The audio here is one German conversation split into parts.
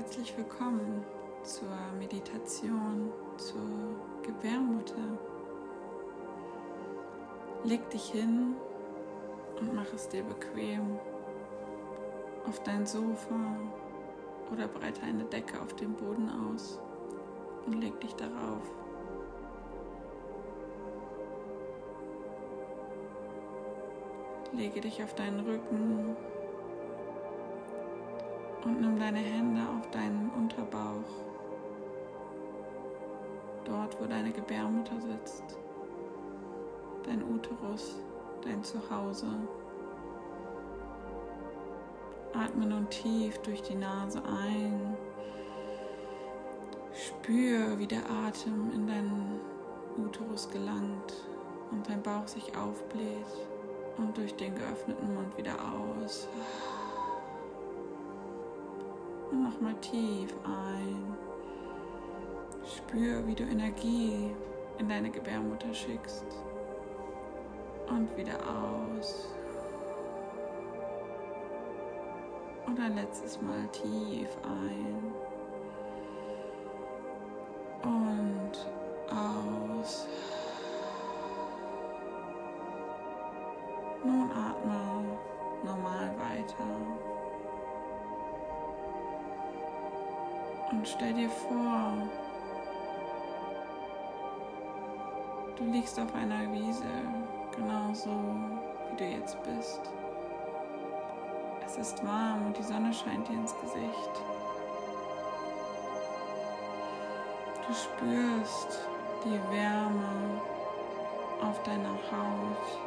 herzlich willkommen zur Meditation zur Gebärmutter. Leg dich hin und mach es dir bequem auf dein Sofa oder breite eine Decke auf dem Boden aus und leg dich darauf. Lege dich auf deinen Rücken und nimm deine Hände auf deinen Unterbauch, dort wo deine Gebärmutter sitzt, dein Uterus, dein Zuhause. Atme nun tief durch die Nase ein. Spür, wie der Atem in deinen Uterus gelangt und dein Bauch sich aufbläht und durch den geöffneten Mund wieder aus. Und nochmal tief ein. Spür, wie du Energie in deine Gebärmutter schickst. Und wieder aus. Und ein letztes Mal tief ein. Und Und stell dir vor, du liegst auf einer Wiese, genauso wie du jetzt bist. Es ist warm und die Sonne scheint dir ins Gesicht. Du spürst die Wärme auf deiner Haut,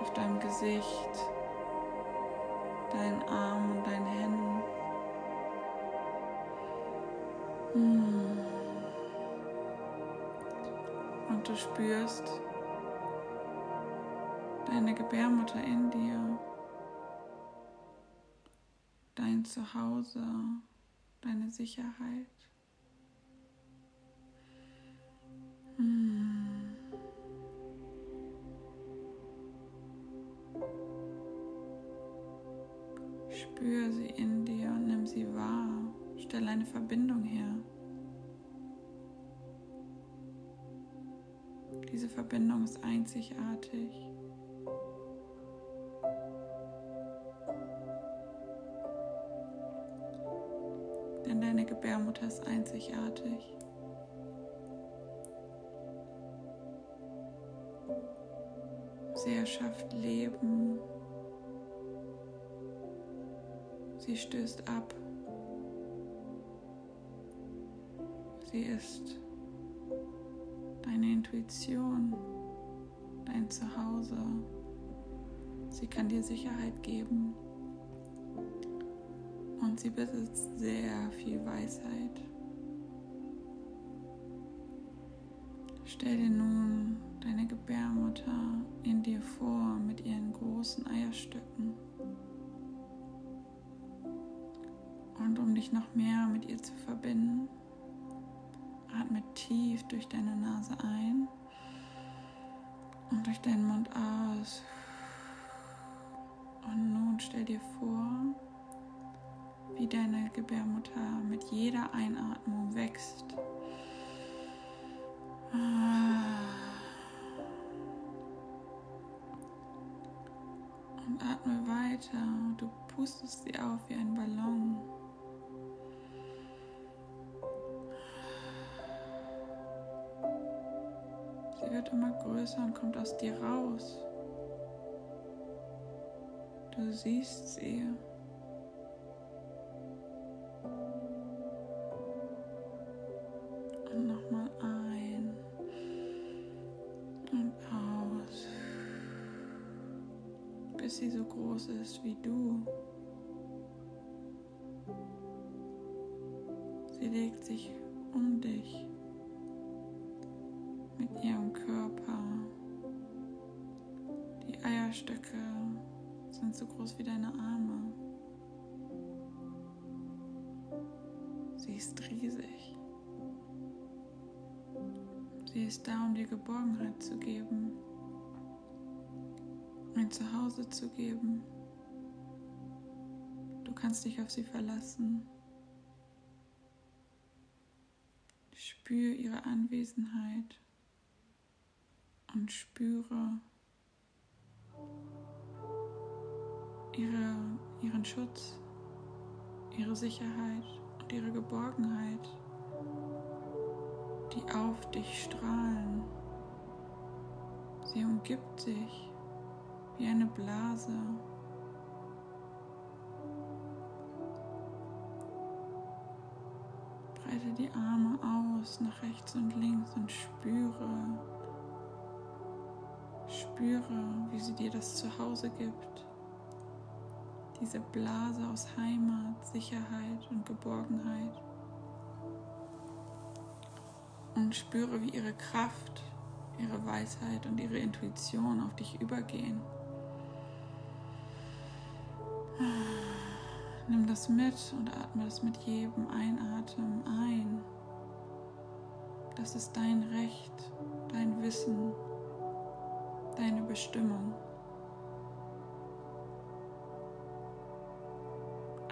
auf deinem Gesicht, deinen Armen und deinen Händen. Und du spürst deine Gebärmutter in dir dein Zuhause, deine Sicherheit. Hm. Spür sie in dir und nimm sie wahr. Stell eine Verbindung her. Diese Verbindung ist einzigartig. denn deine Gebärmutter ist einzigartig. Sie erschafft Leben. Sie stößt ab. Sie ist deine Intuition, dein Zuhause. Sie kann dir Sicherheit geben und sie besitzt sehr viel Weisheit. Stell dir nun deine Gebärmutter in dir vor mit ihren großen Eierstöcken. Und um dich noch mehr mit ihr zu verbinden, atme tief durch deine Nase ein und durch deinen Mund aus. Und nun stell dir vor, wie deine Gebärmutter mit jeder Einatmung wächst. Und atme weiter. Du pustest sie auf wie ein Ballon. Wird immer größer und kommt aus dir raus. Du siehst sie. bis sie so groß ist wie du. Sie legt sich um dich mit ihrem Körper. Die Eierstöcke sind so groß wie deine Arme. Sie ist riesig. Sie ist da, um dir Geborgenheit zu geben, ein Zuhause zu geben. Du kannst dich auf sie verlassen. Spür ihre Anwesenheit und spüre ihre, ihren Schutz, ihre Sicherheit und ihre Geborgenheit, die auf dich strahlen. Sie umgibt sich wie eine Blase. Breite die Arme aus nach rechts und links und spüre, spüre, wie sie dir das Zuhause gibt. Diese Blase aus Heimat, Sicherheit und Geborgenheit. Und spüre, wie ihre Kraft, ihre Weisheit und ihre Intuition auf dich übergehen. Nimm das mit und atme das mit jedem Einatmen ein. Das ist dein Recht, dein Wissen, deine Bestimmung.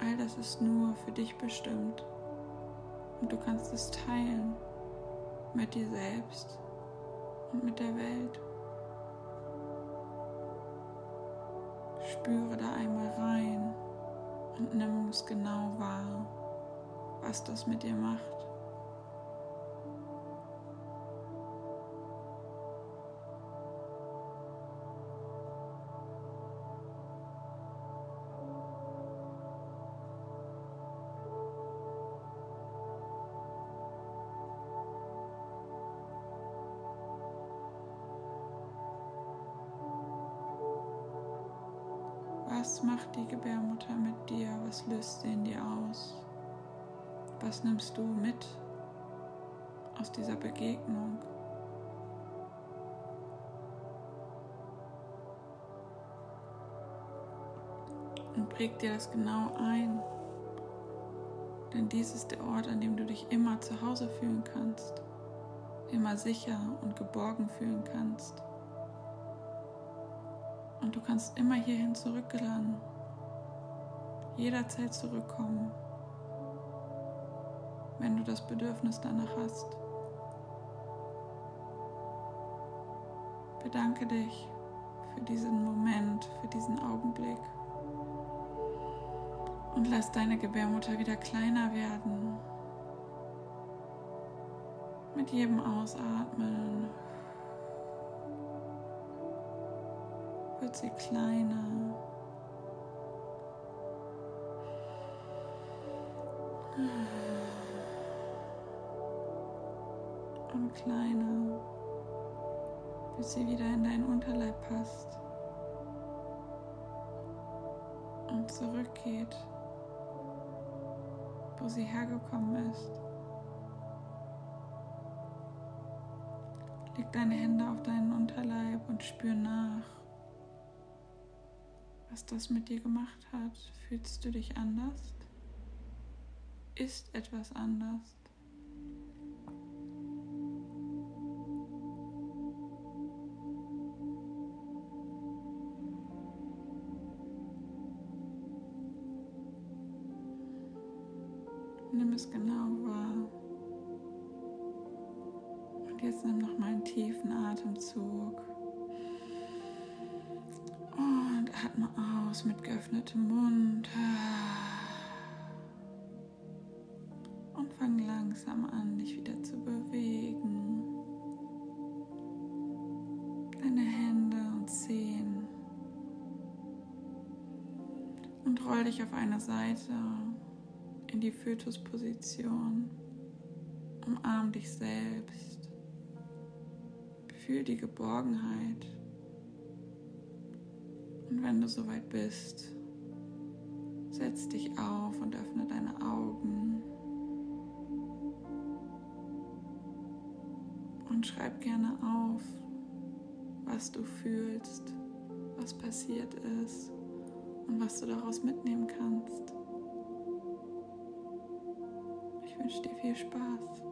All das ist nur für dich bestimmt und du kannst es teilen mit dir selbst und mit der Welt. Spüre da einmal rein und nimm es genau wahr, was das mit dir macht. Was macht die Gebärmutter mit dir? Was löst sie in dir aus? Was nimmst du mit aus dieser Begegnung? Und präg dir das genau ein. Denn dies ist der Ort, an dem du dich immer zu Hause fühlen kannst, immer sicher und geborgen fühlen kannst. Und du kannst immer hierhin zurückgelangen, jederzeit zurückkommen, wenn du das Bedürfnis danach hast. Bedanke dich für diesen Moment, für diesen Augenblick und lass deine Gebärmutter wieder kleiner werden. Mit jedem Ausatmen wird sie kleiner. Und kleiner, bis sie wieder in deinen Unterleib passt und zurückgeht, wo sie hergekommen ist. Leg deine Hände auf deinen Unterleib und spür nach was das mit dir gemacht hat. Fühlst du dich anders? Ist etwas anders? Nimm es genau wahr. Und jetzt nimm noch mal einen tiefen Atemzug. Atme aus mit geöffnetem Mund. Und fang langsam an, dich wieder zu bewegen. Deine Hände und Zehen. Und roll dich auf eine Seite in die Fötusposition. Umarm dich selbst. Fühl die Geborgenheit und wenn du soweit bist, setz dich auf und öffne deine Augen. Und schreib gerne auf, was du fühlst, was passiert ist und was du daraus mitnehmen kannst. Ich wünsche dir viel Spaß.